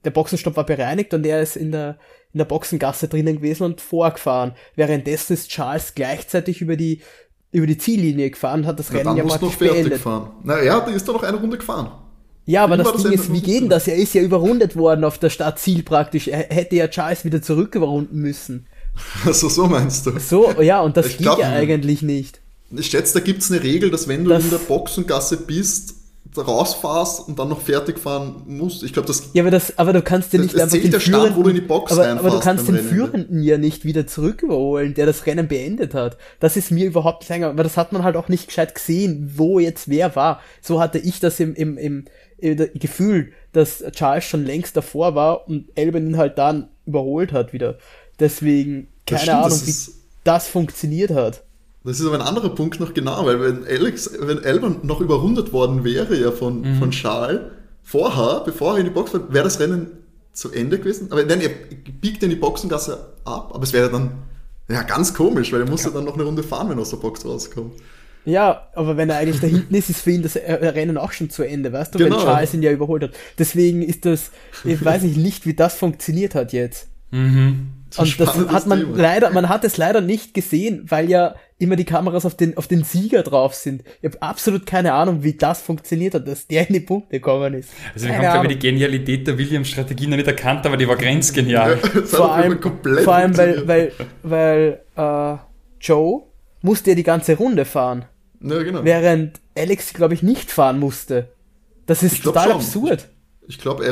der Boxenstopp war bereinigt und er ist in der, in der Boxengasse drinnen gewesen und vorgefahren. Währenddessen ist Charles gleichzeitig über die, über die Ziellinie gefahren und hat das Ja, Rennen dann ja du noch fertig beendet. fahren. Na, er hat- ist da noch eine Runde gefahren. Ja, aber das das Ding ist, wie geht denn das? Er ist ja überrundet worden auf der Startziel praktisch. Er hätte ja Charles wieder zurück überrunden müssen. Also so meinst du. So, ja, und das Ich geht glaub, ja eigentlich nicht. Ich schätze, da gibt es eine Regel, dass wenn du Das- in der Boxengasse bist, rausfahrst und dann noch fertig fahren musst. Ich glaube, das Ja, aber das, aber du kannst ja nicht einfach den der Start, Führenden, wo du in die Box aber, aber du kannst den Rennen. Führenden ja nicht wieder zurück überholen, der das Rennen beendet hat. Das ist mir überhaupt nicht eingegangen, aber das hat man halt auch nicht gescheit gesehen, wo jetzt wer war. So hatte ich das im, im, im Gefühl, dass Charles schon längst davor war und Elben ihn halt dann überholt hat wieder. Deswegen, keine stimmt, Ahnung, das wie das funktioniert hat. Das ist aber ein anderer Punkt noch genau, weil wenn Alex, wenn Albon noch überrundet worden wäre ja von, Mhm. von Charles vorher, bevor er in die Box war, wäre das Rennen zu Ende gewesen. Aber nein, er biegt in die Boxengasse ab, aber es wäre dann ja ganz komisch, weil er musste dann noch eine Runde fahren, wenn er aus der Box rauskommt. Ja, aber wenn er eigentlich da hinten ist, ist für ihn das äh, Rennen auch schon zu Ende, weißt du, Genau. wenn Charles ihn ja überholt hat. Deswegen ist das, ich weiß nicht, nicht, wie das funktioniert hat jetzt. Mhm. Das Und das hat man Thema. leider, man hat es leider nicht gesehen, weil ja immer die Kameras auf den, auf den Sieger drauf sind. Ich habe absolut keine Ahnung, wie das funktioniert hat, dass der in die Punkte gekommen ist. Also wir Keine haben, glaube ich, Ahnung. die Genialität der Williams-Strategie noch nicht erkannt, aber die war grenzgenial. Hat vor allem, komplett vor allem weil, weil, weil äh, Joe musste ja die ganze Runde fahren, Ja, genau. während Alex, glaube ich, nicht fahren musste. Das ist total schon. absurd. Ich glaube,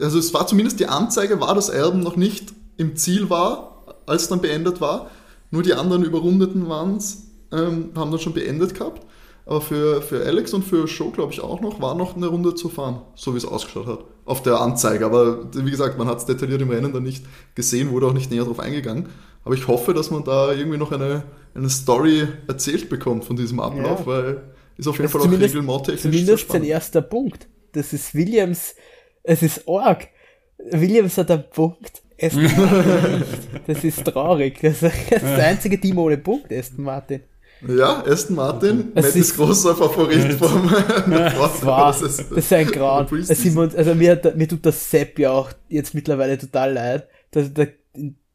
also es war zumindest die Anzeige war, dass Alben noch nicht im Ziel war, als dann beendet war. Nur die anderen Überrundeten waren's, ähm, haben dann schon beendet gehabt. Aber für, für Alex und für Show, glaube ich, auch noch, war noch eine Runde zu fahren, so wie es ausgeschaut hat. Auf der Anzeige. Aber wie gesagt, man hat es detailliert im Rennen dann nicht gesehen, wurde auch nicht näher drauf eingegangen. Aber ich hoffe, dass man da irgendwie noch eine, eine Story erzählt bekommt von diesem Ablauf, Ja. weil ist auf jeden Das Fall ist auch sehr Zumindest sein erster Punkt. Das ist Williams, es ist arg. Williams hat einen Punkt. Aston Martin nicht. Das ist traurig. Das ist das einzige Team ohne Punkt, Aston Martin. Ja, Aston Martin, Es Matt ist- ist großer Favorit vom Das war, das ist ein Grauen. Das sind wir uns, also mir, hat- mir tut das Sepp ja auch jetzt mittlerweile total leid. Das, da,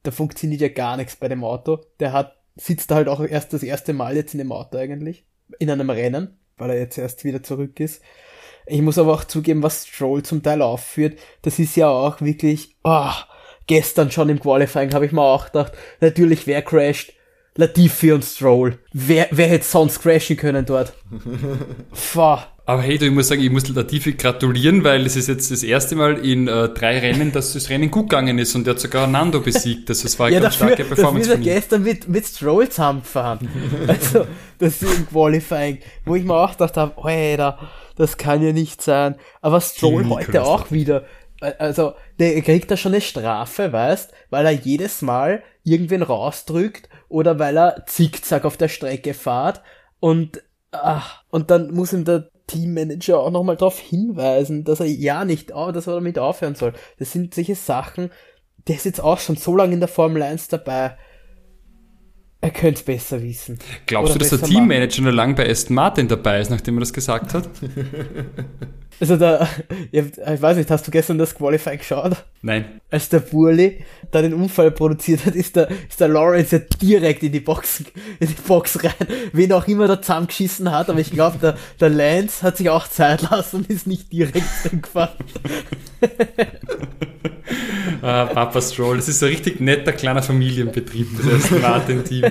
da funktioniert ja gar nichts bei dem Auto. Der hat, sitzt da halt auch erst das erste Mal jetzt in dem Auto eigentlich. In einem Rennen, weil er jetzt erst wieder zurück ist. Ich muss aber auch zugeben, was Stroll zum Teil aufführt, das ist ja auch wirklich, oh, gestern schon im Qualifying habe ich mir auch gedacht, natürlich wer crasht, Latifi und Stroll. Wer, wer hätte sonst crashen können dort? Pfah. Aber hey, du, ich muss sagen, ich muss Latifi gratulieren, weil es ist jetzt das erste Mal in äh, drei Rennen, dass das Rennen gut gegangen ist und der hat sogar Nando besiegt. Also es war eine ja, ganz dafür, starke Performance dafür von er ihm. gestern mit, mit Stroll zusammengefahren. also, das ist im Qualifying, wo ich mir auch gedacht habe, Alter, das kann ja nicht sein. Aber Stroll Die heute auch wieder. Also, der kriegt da schon eine Strafe, weißt, weil er jedes Mal irgendwen rausdrückt oder weil er zickzack auf der Strecke fährt und, ach, und dann muss ihm der Teammanager auch nochmal darauf hinweisen, dass er ja nicht, oh, dass er damit aufhören soll. Das sind solche Sachen, der ist jetzt auch schon so lange in der Formel 1 dabei. Er könnte es besser wissen. Glaubst Oder du, dass der Teammanager noch lange bei Aston Martin dabei ist, nachdem er das gesagt hat? Also da, ich weiß nicht, hast du gestern das Qualifying geschaut? Nein. Als der Burli da den Unfall produziert hat, ist der, ist der Lawrence ja direkt in die Box, in die Box rein, wen auch immer da zusammengeschissen hat, aber ich glaube, der, der Lance hat sich auch Zeit lassen und ist nicht direkt gefahren. Ah, Papa Stroll, das ist so ein richtig netter kleiner Familienbetrieb, das Aston Martin-Team.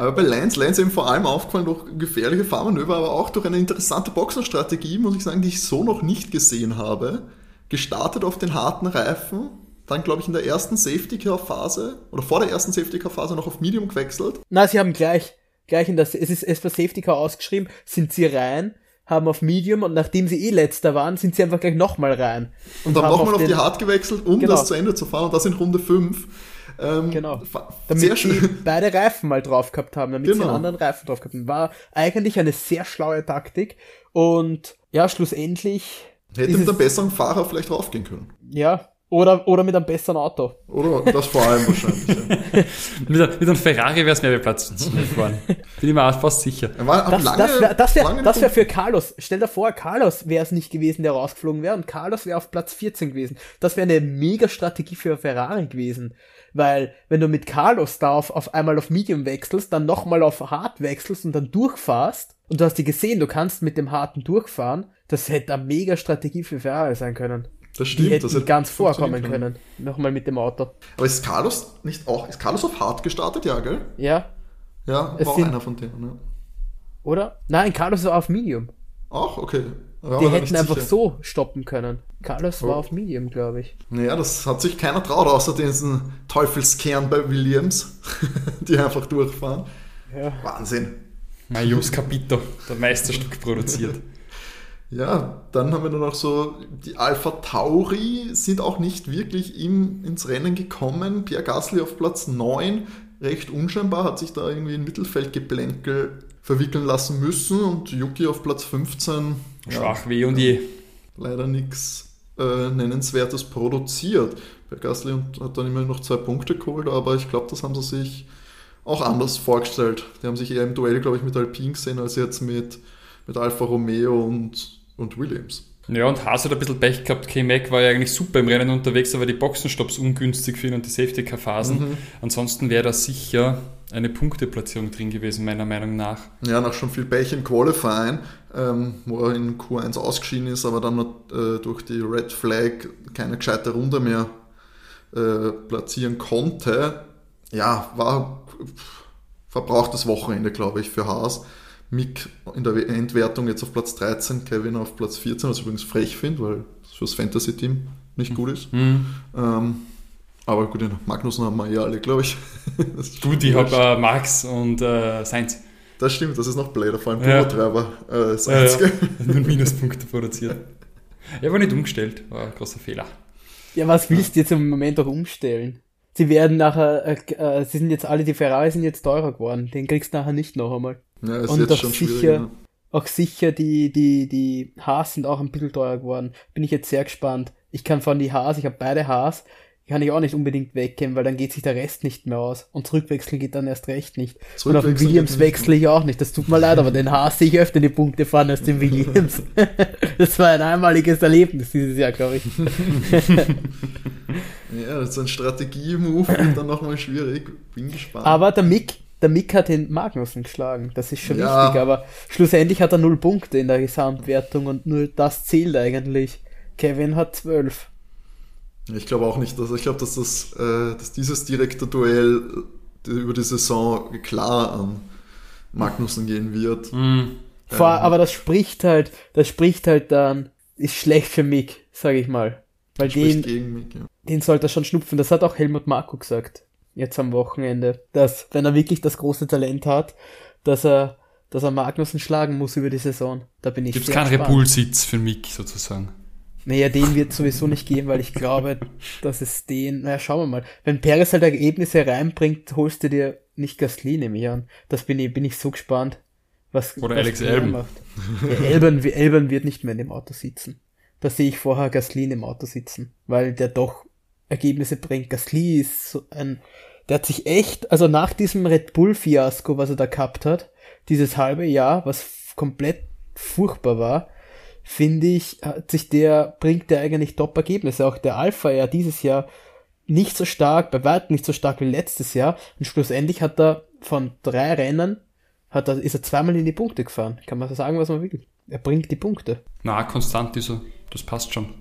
Aber bei Lance, Lance eben vor allem aufgefallen durch gefährliche Fahrmanöver, aber auch durch eine interessante Boxenstrategie, muss ich sagen, die ich so noch nicht gesehen habe. Gestartet auf den harten Reifen, dann glaube ich in der ersten Safety-Car-Phase oder vor der ersten Safety-Car-Phase noch auf Medium gewechselt. Na, sie haben gleich, gleich in das, es ist es für Safety Car ausgeschrieben, sind sie rein, haben auf Medium und nachdem sie eh letzter waren, sind sie einfach gleich nochmal rein. Und dann haben nochmal auf, den- die Hard gewechselt, um Genau. das zu Ende zu fahren und das in Runde 5. Ähm, Genau. Damit Sehr sie schön. beide Reifen mal drauf gehabt haben, damit sie Genau. einen anderen Reifen drauf gehabt haben. War eigentlich eine sehr schlaue Taktik. Und ja, schlussendlich Hätte mit einem besseren Fahrer vielleicht raufgehen können. ja, oder, oder mit einem besseren Auto. Oder das vor allem wahrscheinlich. Ja. Mit, einem- mit einem Ferrari wäre es mehr wie Platz 12 geworden. Bin ich mir auch fast sicher. Er Das, lange, das wäre das wär, das wär für Carlos. Stell dir vor, Carlos wäre es nicht gewesen, der rausgeflogen wäre und Carlos wäre auf Platz 14 gewesen. Das wäre eine mega Strategie für Ferrari gewesen. Weil, wenn du mit Carlos da auf, auf einmal auf Medium wechselst, dann nochmal auf Hard wechselst und dann durchfährst, und du hast die gesehen, du kannst mit dem Harten durchfahren, das hätte eine mega Strategie für Ferrari sein können. Das Die stimmt. hätten das hätte ganz vorkommen funktionieren können. Nochmal mit dem Auto. Aber ist Carlos nicht auch, ist Carlos auf Hard gestartet? Ja, gell? Ja, Ja, Es war auch sind- einer von denen. Ja. oder? Nein, Carlos war auf Medium. Auch, okay. Die hätten einfach sicher. so stoppen können. Carlos Oh. war auf Medium, glaube ich. Naja, das hat sich keiner traut, außer diesen Teufelskern bei Williams, die einfach durchfahren. Ja. Wahnsinn. Majos Capito, der Meisterstück produziert. Ja, dann haben wir nur noch so, die Alpha Tauri sind auch nicht wirklich im, ins Rennen gekommen. Pierre Gasly auf Platz 9, recht unscheinbar, hat sich da irgendwie in Mittelfeldgeplänkel verwickeln lassen müssen und Yuki auf Platz 15. ja, Schwach weh und je. leider nichts äh, Nennenswertes produziert. Bei Gasly und- hat dann immerhin noch zwei Punkte geholt, aber ich glaube, das haben sie sich auch anders vorgestellt. Die haben sich eher im Duell, glaube ich, mit Alpine gesehen, als jetzt mit, mit Alfa Romeo und, und Williams. Ja, und Haas hat ein bisschen Pech gehabt. K-Mac war ja eigentlich super im Rennen unterwegs, aber die Boxenstopps ungünstig für ihn und die Safety-Car-Phasen. Ansonsten wäre da sicher eine Punkteplatzierung drin gewesen, meiner Meinung nach. Ja, nach schon viel Pech im Qualifying, ähm, wo er in Q1 ausgeschieden ist, aber dann noch, äh, durch die Red Flag keine gescheite Runde mehr äh, platzieren konnte. Ja, war verbrauchtes Wochenende, glaube ich, für Haas. Mick in der Endwertung jetzt auf Platz 13, Kevin auf Platz 14, was ich übrigens frech finde, weil es fürs Fantasy-Team nicht gut ist. Hm. Ähm, aber gut, den Magnussen haben wir ja alle, glaube ich. Gut, ich habe äh, Max und äh, Sainz. Das stimmt, das ist noch Blader, vor allem Ja. Turbotreiber. Äh, Ja, ja. Nur Minuspunkte produziert. Ich habe nicht umgestellt, war ein großer Fehler. Ja, was willst du jetzt im Moment auch umstellen? Sie werden nachher, äh, äh, sie sind jetzt alle, die Ferrari sind jetzt teurer geworden. Den kriegst du nachher nicht noch einmal. Ja, ist Und jetzt schon sicher- schwierig. ne? Auch sicher, die, die, die Haas sind auch ein bisschen teurer geworden. Bin ich jetzt sehr gespannt. Ich kann von die Haas, ich habe beide Haas, kann ich auch nicht unbedingt weggehen, weil dann geht sich der Rest nicht mehr aus. Und zurückwechseln geht dann erst recht nicht. Und auf den Williams wechsle ich auch nicht. Das tut mir leid, aber den Haas sehe ich öfter die Punkte fahren als den Williams. das war ein einmaliges Erlebnis dieses Jahr, glaube ich. Ja, das ist ein Strategie-Move und dann nochmal schwierig. Bin gespannt. Aber der Mick, der Mick hat den Magnussen geschlagen. Das ist schon Ja. wichtig. Aber schlussendlich hat er null Punkte in der Gesamtwertung und nur das zählt eigentlich. Kevin hat zwölf. Ich glaube auch nicht, dass ich glaube, dass das, äh, dass dieses direkte Duell äh, über die Saison klar an Magnussen gehen wird. Mhm. Vor, Ähm. aber das spricht halt, das spricht halt dann, ist schlecht für Mick, sage ich mal. Weil Spricht den, gegen mich. Ja. den sollte er schon schnupfen. Das hat auch Helmut Marko gesagt. Jetzt am Wochenende. Dass, wenn er wirklich das große Talent hat, dass er, dass er Magnussen schlagen muss über die Saison. Da bin ich Gibt es keinen. Repulsitz für Mick sozusagen? Naja, den wird sowieso nicht geben, weil ich glaube, dass es den, naja, schauen wir mal. Wenn Perez halt Ergebnisse reinbringt, holst du dir nicht Gasly, nehme ich an. Das bin ich, bin ich so gespannt. Was, Oder was Alex der Albon. macht. Ja, Albon, Albon wird nicht mehr in dem Auto sitzen. Da sehe ich vorher Gasly dem Auto sitzen, weil der doch Ergebnisse bringt. Gasly ist so ein, der hat sich echt, also nach diesem Red Bull Fiasko, was er da gehabt hat, dieses halbe Jahr, was komplett furchtbar war, finde ich, hat sich der, bringt der eigentlich Top-Ergebnisse. Auch der Alpha ja dieses Jahr nicht so stark, bei weitem nicht so stark wie letztes Jahr. Und schlussendlich hat er von drei Rennen, hat er, ist er zweimal in die Punkte gefahren. Kann man so sagen, was man will. Er bringt die Punkte. Na, konstant ist er. Das passt schon.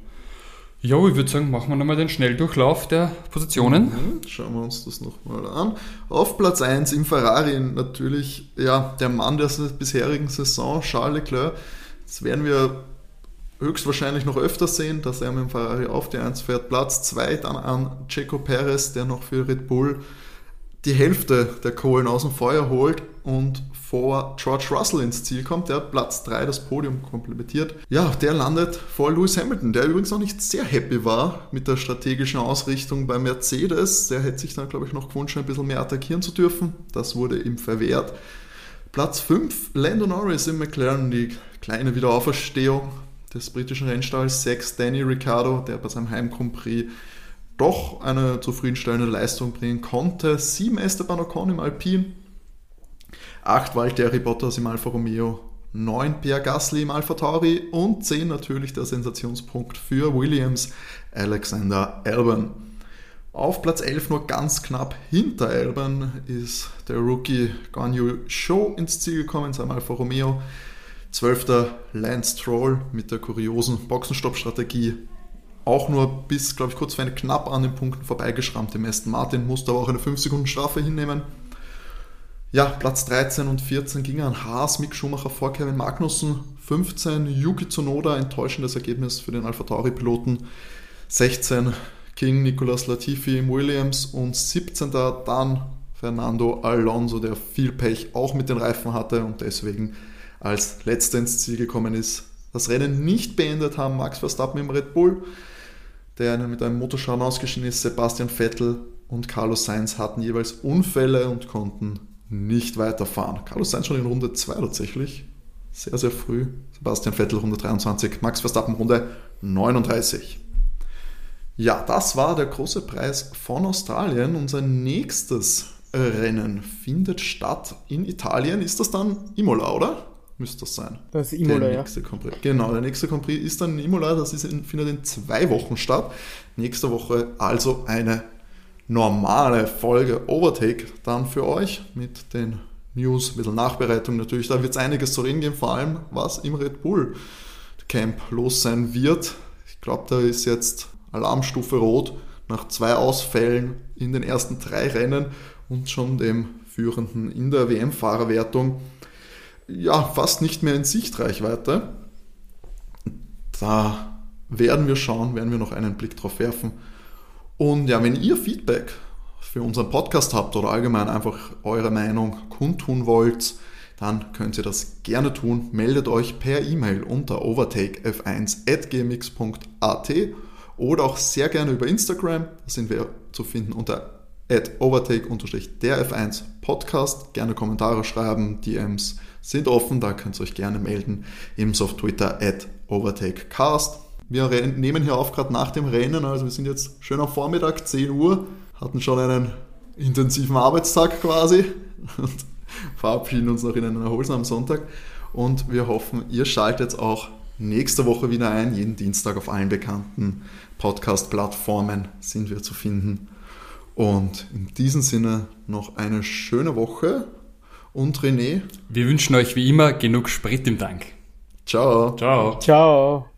Jo, ich würde sagen, machen wir nochmal den Schnelldurchlauf der Positionen. Mhm, Schauen wir uns das nochmal an. Auf Platz 1 im Ferrari natürlich ja, der Mann der bisherigen Saison, Charles Leclerc. Das werden wir höchstwahrscheinlich noch öfter sehen, dass er mit dem Ferrari auf die 1 fährt. Platz 2 dann an Checo Perez, der noch für Red Bull die Hälfte der Kohlen aus dem Feuer holt und vor George Russell ins Ziel kommt. Der hat Platz 3 das Podium komplementiert. Ja, der landet vor Lewis Hamilton, der übrigens noch nicht sehr happy war mit der strategischen Ausrichtung bei Mercedes. Der hätte sich dann, glaube ich, noch gewünscht, ein bisschen mehr attackieren zu dürfen. Das wurde ihm verwehrt. Platz 5, Lando Norris im McLaren, die kleine Wiederauferstehung des britischen Rennstalls. 6, Danny Ricciardo, der bei seinem Heim Grand Prix doch eine zufriedenstellende Leistung bringen konnte. 7, Esteban Ocon im Alpine. 8, Valtteri Bottas im Alfa Romeo. 9, Pierre Gasly im Alfa Tauri. Und 10 natürlich der Sensationspunkt für Williams, Alexander Albon. Auf Platz 11 nur ganz knapp hinter Albon ist der Rookie Guan Yu Zhou ins Ziel gekommen, in seinem Alfa Romeo. 12. Lance Stroll mit der kuriosen Boxenstopp-Strategie. Auch nur bis, glaube ich, kurz vor knapp an den Punkten vorbeigeschrammt. Im Aston Martin musste aber auch eine 5 Sekunden Strafe hinnehmen. Ja, Platz 13 und 14 ging an Haas, Mick Schumacher vor Kevin Magnussen. 15 Yuki Tsunoda, enttäuschendes Ergebnis für den Alpha Tauri-Piloten. 16 King Nicolas Latifi im Williams und 17. dann Fernando Alonso, der viel Pech auch mit den Reifen hatte und deswegen als letzter ins Ziel gekommen ist. Das Rennen nicht beendet haben Max Verstappen im Red Bull, der mit einem Motorschaden ausgeschieden ist. Sebastian Vettel und Carlos Sainz hatten jeweils Unfälle und konnten nicht weiterfahren. Carlos Sainz schon in Runde 2 tatsächlich. Sehr, sehr früh. Sebastian Vettel Runde 23, Max Verstappen Runde 39. Ja, das war der große Preis von Australien. Unser nächstes Rennen findet statt in Italien. Ist das dann Imola, oder? Müsste das sein. Das ist Imola, der ja. nächste Grand Prix. Genau, der nächste Grand Prix ist dann in Imola. Das ist in, findet in zwei Wochen statt. Nächste Woche also eine normale Folge Overtake dann für euch mit den News, ein bisschen Nachbereitung natürlich. Da wird es einiges zu reden geben, vor allem was im Red Bull Camp los sein wird. Ich glaube, da ist jetzt Alarmstufe rot nach zwei Ausfällen in den ersten drei Rennen und schon dem Führenden in der WM-Fahrerwertung ja fast nicht mehr in Sichtreichweite. Da werden wir schauen, werden wir noch einen Blick drauf werfen. Und ja, wenn ihr Feedback für unseren Podcast habt oder allgemein einfach eure Meinung kundtun wollt, dann könnt ihr das gerne tun. Meldet euch per E-Mail unter overtakef1.gmx.at oder auch sehr gerne über Instagram. Da sind wir zu finden unter overtake-der F1 Podcast. Gerne Kommentare schreiben, DMs sind offen, da könnt ihr euch gerne melden. Ebenso auf Twitter overtakecast. Wir nehmen hier auf gerade nach dem Rennen, also wir sind jetzt schön am Vormittag, 10 Uhr, hatten schon einen intensiven Arbeitstag quasi und verabschieden uns noch in einen erholsamen Sonntag. Und wir hoffen, ihr schaltet auch nächste Woche wieder ein. Jeden Dienstag auf allen bekannten Podcast-Plattformen sind wir zu finden. Und in diesem Sinne noch eine schöne Woche. Und René. Wir wünschen euch wie immer genug Sprit im Tank. Ciao. Ciao. Ciao.